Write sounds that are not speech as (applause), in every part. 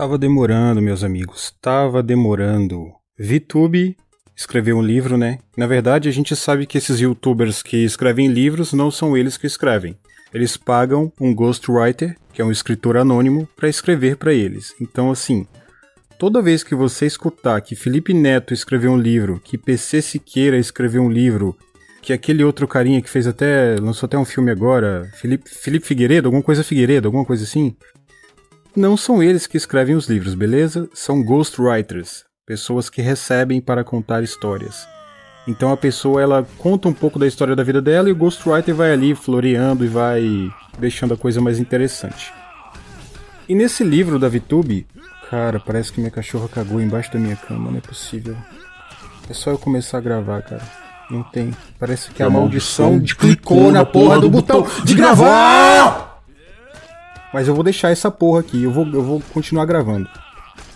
Tava demorando, meus amigos, tava demorando. VTube escreveu um livro, né? Na verdade, a gente sabe que esses youtubers que escrevem livros não são eles que escrevem. Eles pagam um ghostwriter, que é um escritor anônimo, para escrever para eles. Então, assim, toda vez que você escutar que Felipe Neto escreveu um livro, que PC Siqueira escreveu um livro, que aquele outro carinha que fez até. lançou até um filme agora, Felipe, Felipe Figueiredo, alguma coisa Figueiredo, alguma coisa assim, não são eles que escrevem os livros, beleza? São ghostwriters, pessoas que recebem para contar histórias. Então a pessoa ela conta um pouco da história da vida dela e o ghostwriter vai ali floreando e vai deixando a coisa mais interessante. E nesse livro da VTube, cara, parece que minha cachorra cagou embaixo da minha cama, não é possível. É só eu começar a gravar, cara. Não tem. Parece que a, a maldição, maldição clicou na porra do botão de gravar! Mas eu vou deixar essa porra aqui, eu vou, eu vou continuar gravando.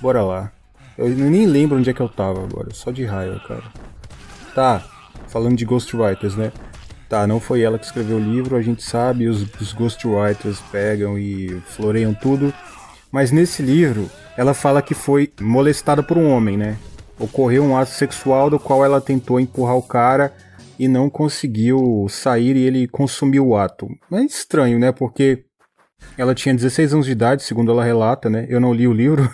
Bora lá. Eu nem lembro onde é que eu tava agora, só de raiva, cara. Tá, falando de Ghostwriters, né? Tá, não foi ela que escreveu o livro, a gente sabe, os, os Ghostwriters pegam e floreiam tudo. Mas nesse livro, ela fala que foi molestada por um homem, né? Ocorreu um ato sexual do qual ela tentou empurrar o cara e não conseguiu sair e ele consumiu o ato. É estranho, né? Porque ela tinha 16 anos de idade, segundo ela relata, né? Eu não li o livro,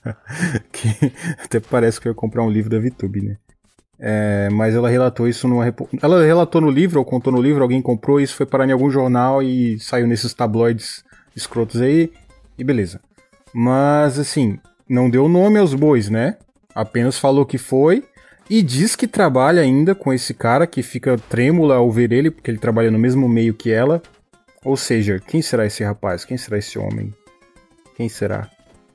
(laughs) que até parece que eu ia comprar um livro da VTube, né? É, mas ela relatou isso numa. Ela relatou no livro, ou contou no livro, alguém comprou, isso foi parar em algum jornal e saiu nesses tabloides escrotos aí, e beleza. Mas, assim, não deu nome aos bois, né? Apenas falou que foi, e diz que trabalha ainda com esse cara que fica trêmula ao ver ele, porque ele trabalha no mesmo meio que ela, ou seja, quem será esse rapaz? Quem será esse homem? Quem será?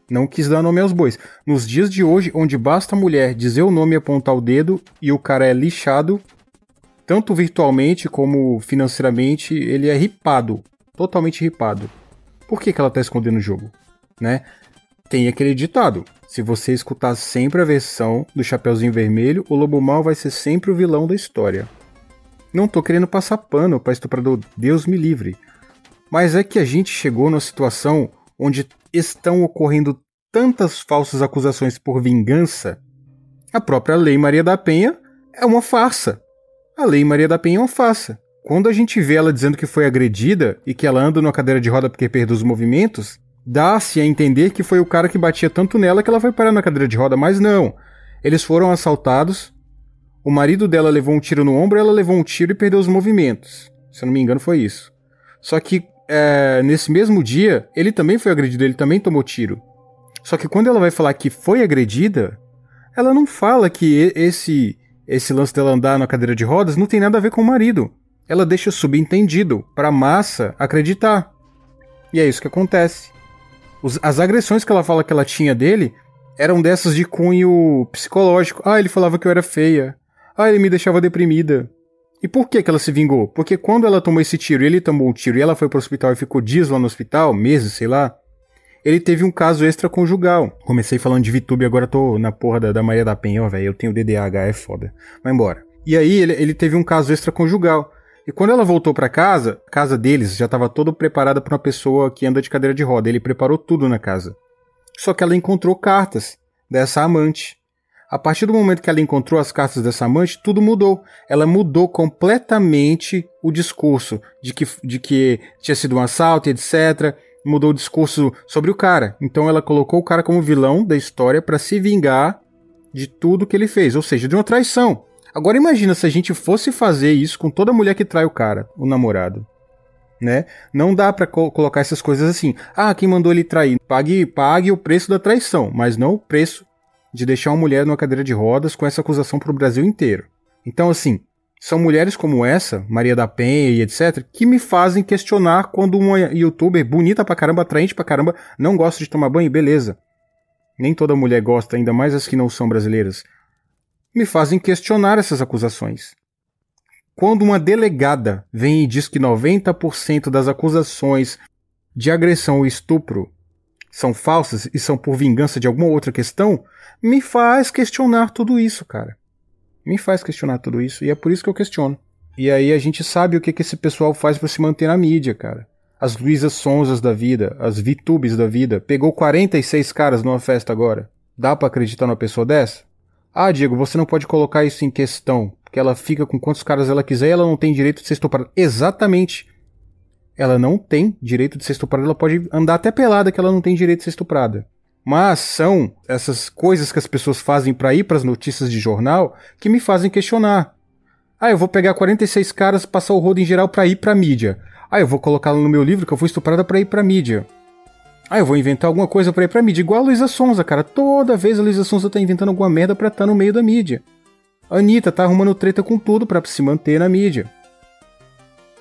Não quis dar nome aos bois. Nos dias de hoje, onde basta a mulher dizer o nome e apontar o dedo e o cara é lixado, tanto virtualmente como financeiramente, ele é ripado. Totalmente ripado. Por que, que ela tá escondendo o jogo? Né? Tem aquele ditado: se você escutar sempre a versão do Chapeuzinho Vermelho, o Lobo Mal vai ser sempre o vilão da história. Não tô querendo passar pano pra estuprador, Deus me livre. Mas é que a gente chegou numa situação onde estão ocorrendo tantas falsas acusações por vingança. A própria Lei Maria da Penha é uma farsa. A Lei Maria da Penha é uma farsa. Quando a gente vê ela dizendo que foi agredida e que ela anda numa cadeira de roda porque perdeu os movimentos, dá-se a entender que foi o cara que batia tanto nela que ela foi parar na cadeira de roda, mas não. Eles foram assaltados, o marido dela levou um tiro no ombro, ela levou um tiro e perdeu os movimentos. Se eu não me engano, foi isso. Só que é, nesse mesmo dia, ele também foi agredido, ele também tomou tiro. Só que quando ela vai falar que foi agredida, ela não fala que esse esse lance dela andar na cadeira de rodas não tem nada a ver com o marido. Ela deixa subentendido para massa acreditar. E é isso que acontece. Os, as agressões que ela fala que ela tinha dele eram dessas de cunho psicológico. Ah, ele falava que eu era feia. Ah, ele me deixava deprimida. E por que, que ela se vingou? Porque quando ela tomou esse tiro e ele tomou um tiro e ela foi pro hospital e ficou dias lá no hospital, meses, sei lá, ele teve um caso extraconjugal. Comecei falando de VTube, agora tô na porra da, da Maria da Penha, ó, velho, eu tenho DDAH, é foda. Vai embora. E aí ele, ele teve um caso extraconjugal. E quando ela voltou para casa, a casa deles já estava toda preparada para uma pessoa que anda de cadeira de roda. Ele preparou tudo na casa. Só que ela encontrou cartas dessa amante. A partir do momento que ela encontrou as cartas dessa amante, tudo mudou. Ela mudou completamente o discurso de que, de que tinha sido um assalto, etc. Mudou o discurso sobre o cara. Então ela colocou o cara como vilão da história para se vingar de tudo que ele fez, ou seja, de uma traição. Agora imagina se a gente fosse fazer isso com toda mulher que trai o cara, o namorado. Né? Não dá para co colocar essas coisas assim. Ah, quem mandou ele trair? Pague, pague o preço da traição, mas não o preço de deixar uma mulher numa cadeira de rodas com essa acusação para o Brasil inteiro. Então, assim, são mulheres como essa, Maria da Penha e etc., que me fazem questionar quando uma youtuber bonita pra caramba, atraente pra caramba, não gosta de tomar banho, beleza. Nem toda mulher gosta, ainda mais as que não são brasileiras. Me fazem questionar essas acusações. Quando uma delegada vem e diz que 90% das acusações de agressão ou estupro são falsas e são por vingança de alguma outra questão, me faz questionar tudo isso, cara. Me faz questionar tudo isso e é por isso que eu questiono. E aí a gente sabe o que, que esse pessoal faz para se manter na mídia, cara. as Luísas Sonzas da vida, as VTubes da vida, pegou 46 caras numa festa agora. Dá para acreditar numa pessoa dessa? Ah, Diego, você não pode colocar isso em questão, porque ela fica com quantos caras ela quiser e ela não tem direito de ser estuprada. Exatamente. Ela não tem direito de ser estuprada, ela pode andar até pelada que ela não tem direito de ser estuprada. Mas são essas coisas que as pessoas fazem para ir para as notícias de jornal que me fazem questionar. Ah, eu vou pegar 46 caras, passar o rodo em geral para ir pra mídia. Ah, eu vou colocá-lo no meu livro que eu fui estuprada para ir pra mídia. Ah, eu vou inventar alguma coisa para ir pra mídia. Igual a Luísa Sonza, cara. Toda vez a Luísa Sonza tá inventando alguma merda pra estar tá no meio da mídia. A Anitta tá arrumando treta com tudo para se manter na mídia.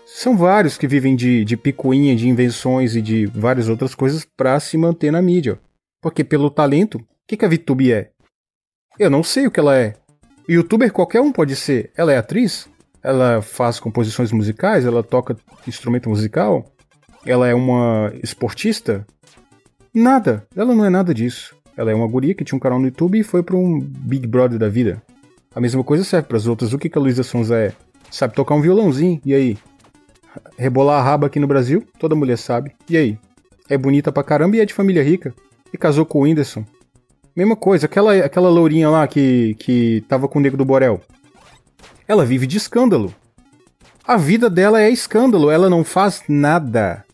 São vários que vivem de, de picuinha, de invenções e de várias outras coisas para se manter na mídia. Porque pelo talento, o que, que a VTube é? Eu não sei o que ela é. Youtuber qualquer um pode ser. Ela é atriz? Ela faz composições musicais, ela toca instrumento musical, ela é uma esportista. Nada, ela não é nada disso. Ela é uma guria que tinha um canal no YouTube e foi para um Big Brother da vida. A mesma coisa serve para as outras. O que, que a Luísa Sonza é? Sabe tocar um violãozinho, e aí? Rebolar a raba aqui no Brasil, toda mulher sabe. E aí? É bonita pra caramba e é de família rica. E casou com o Whindersson. Mesma coisa, aquela, aquela lourinha lá que, que tava com o Nego do Borel. Ela vive de escândalo. A vida dela é escândalo, ela não faz nada.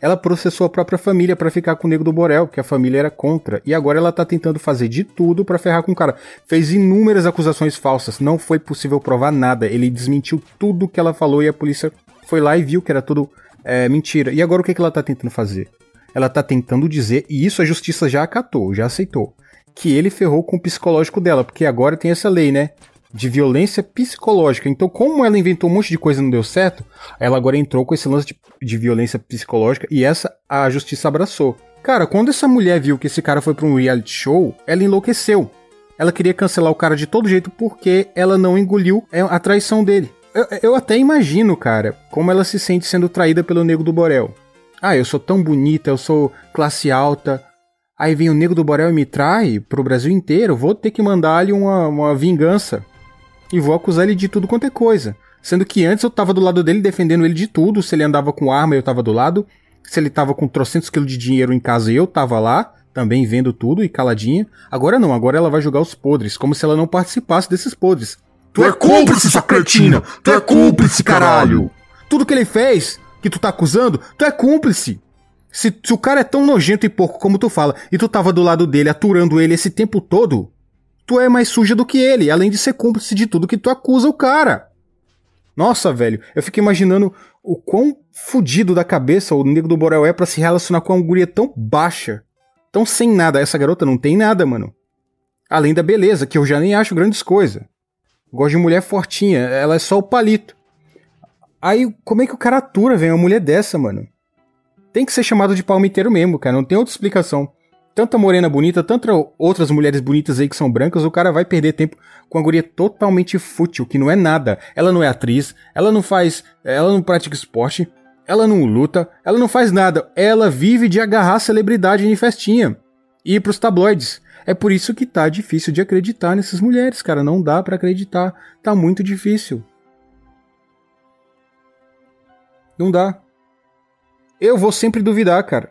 Ela processou a própria família para ficar com o Nego do Borel, porque a família era contra. E agora ela tá tentando fazer de tudo para ferrar com o cara. Fez inúmeras acusações falsas, não foi possível provar nada. Ele desmentiu tudo que ela falou e a polícia foi lá e viu que era tudo é, mentira. E agora o que, que ela tá tentando fazer? Ela tá tentando dizer, e isso a justiça já acatou, já aceitou, que ele ferrou com o psicológico dela, porque agora tem essa lei, né? de violência psicológica. Então, como ela inventou um monte de coisa e não deu certo, ela agora entrou com esse lance de, de violência psicológica e essa a justiça abraçou. Cara, quando essa mulher viu que esse cara foi para um reality show, ela enlouqueceu. Ela queria cancelar o cara de todo jeito porque ela não engoliu é, a traição dele. Eu, eu até imagino, cara, como ela se sente sendo traída pelo nego do Borel. Ah, eu sou tão bonita, eu sou classe alta, Aí vem o Nego do Borel e me trai pro Brasil inteiro, vou ter que mandar-lhe uma, uma vingança e vou acusar ele de tudo quanto é coisa. Sendo que antes eu tava do lado dele defendendo ele de tudo, se ele andava com arma eu tava do lado, se ele tava com trocentos quilos de dinheiro em casa eu tava lá, também vendo tudo e caladinha. Agora não, agora ela vai julgar os podres, como se ela não participasse desses podres. Tu é cúmplice, sua cretina! Tu é cúmplice, caralho! Tudo que ele fez, que tu tá acusando, tu é cúmplice! Se, se o cara é tão nojento e porco como tu fala, e tu tava do lado dele, aturando ele esse tempo todo, tu é mais suja do que ele, além de ser cúmplice de tudo que tu acusa o cara. Nossa, velho, eu fico imaginando o quão fudido da cabeça o Nego do Borel é para se relacionar com uma guria tão baixa, tão sem nada. Essa garota não tem nada, mano. Além da beleza, que eu já nem acho grandes coisas. Gosto de mulher fortinha, ela é só o palito. Aí, como é que o cara atura, velho, uma mulher dessa, mano? Tem que ser chamado de palmiteiro mesmo, cara, não tem outra explicação tanta morena bonita, tantas outras mulheres bonitas aí que são brancas, o cara vai perder tempo com uma guria totalmente fútil, que não é nada. Ela não é atriz, ela não faz, ela não pratica esporte, ela não luta, ela não faz nada. Ela vive de agarrar celebridade em festinha e ir pros tabloides. É por isso que tá difícil de acreditar nessas mulheres, cara. Não dá para acreditar. Tá muito difícil. Não dá. Eu vou sempre duvidar, cara.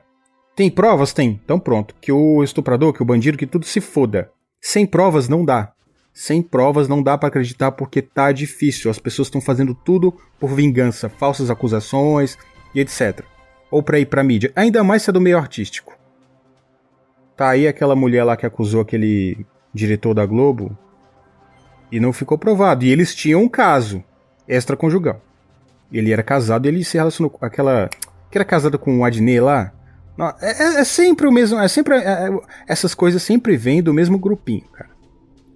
Tem provas? Tem. Então pronto. Que o estuprador, que o bandido, que tudo se foda. Sem provas não dá. Sem provas não dá para acreditar porque tá difícil. As pessoas estão fazendo tudo por vingança, falsas acusações e etc. Ou pra ir pra mídia. Ainda mais se é do meio artístico. Tá aí aquela mulher lá que acusou aquele diretor da Globo e não ficou provado. E eles tinham um caso extraconjugal. Ele era casado e ele se relacionou com aquela. que era casada com o Adnet lá. É, é, é, sempre o mesmo. É sempre, é, é, essas coisas sempre vêm do mesmo grupinho, cara.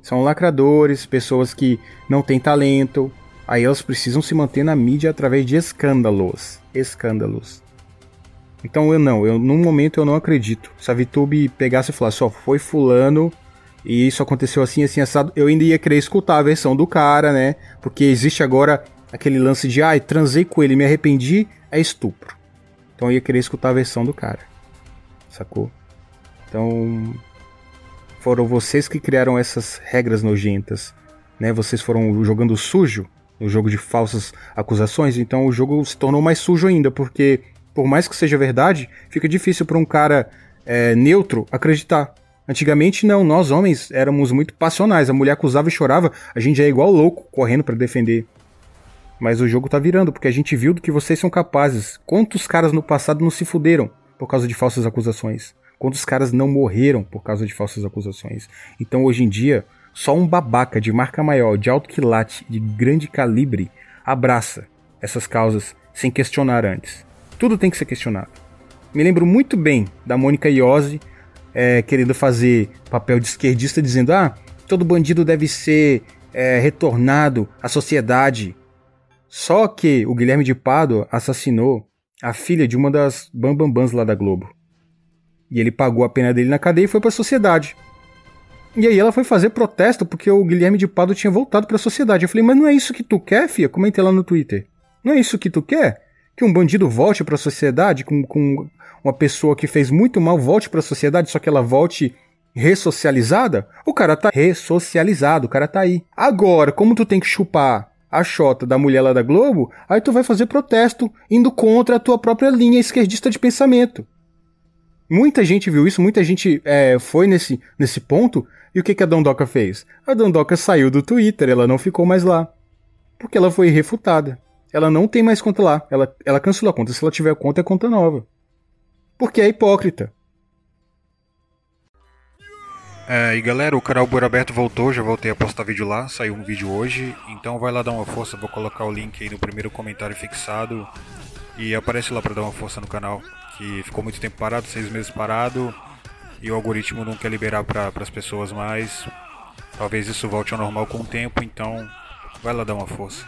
São lacradores, pessoas que não têm talento. Aí elas precisam se manter na mídia através de escândalos. Escândalos. Então eu não, eu num momento eu não acredito. Se a VTube pegasse e falasse, só foi fulano e isso aconteceu assim, assim, assado, eu ainda ia querer escutar a versão do cara, né? Porque existe agora aquele lance de, ai, ah, transei com ele, me arrependi, é estupro. Então eu ia querer escutar a versão do cara sacou? Então, foram vocês que criaram essas regras nojentas, né? Vocês foram jogando sujo no jogo de falsas acusações, então o jogo se tornou mais sujo ainda, porque Por mais que seja verdade, fica difícil para um cara é, neutro acreditar. Antigamente não, nós homens éramos muito passionais. A mulher acusava e chorava, a gente é igual louco correndo para defender. Mas o jogo tá virando, porque a gente viu do que vocês são capazes. Quantos caras no passado não se fuderam por causa de falsas acusações? Quantos caras não morreram por causa de falsas acusações? Então hoje em dia, só um babaca de marca maior, de alto quilate, de grande calibre, abraça essas causas sem questionar antes. Tudo tem que ser questionado. Me lembro muito bem da Mônica Iose é, querendo fazer papel de esquerdista, dizendo: ah, todo bandido deve ser é, retornado à sociedade. Só que o Guilherme de Pado assassinou a filha de uma das bambambãs lá da Globo. E ele pagou a pena dele na cadeia e foi para a sociedade. E aí ela foi fazer protesto porque o Guilherme de Pado tinha voltado para a sociedade. Eu falei: "Mas não é isso que tu quer, fia?" Comentei lá no Twitter. "Não é isso que tu quer? Que um bandido volte para a sociedade com, com uma pessoa que fez muito mal volte para a sociedade, só que ela volte ressocializada? O cara tá ressocializado, o cara tá aí. Agora, como tu tem que chupar a chota da mulher lá da Globo, aí tu vai fazer protesto indo contra a tua própria linha esquerdista de pensamento. Muita gente viu isso, muita gente é, foi nesse, nesse ponto, e o que, que a Dondoca fez? A Dondoca saiu do Twitter, ela não ficou mais lá. Porque ela foi refutada. Ela não tem mais conta lá. Ela, ela cancelou a conta. Se ela tiver conta, é conta nova. Porque é hipócrita. É, e galera, o canal Bura Aberto voltou, já voltei a postar vídeo lá, saiu um vídeo hoje, então vai lá dar uma força, vou colocar o link aí no primeiro comentário fixado e aparece lá para dar uma força no canal, que ficou muito tempo parado, seis meses parado, e o algoritmo não quer liberar para as pessoas mais, talvez isso volte ao normal com o tempo, então vai lá dar uma força.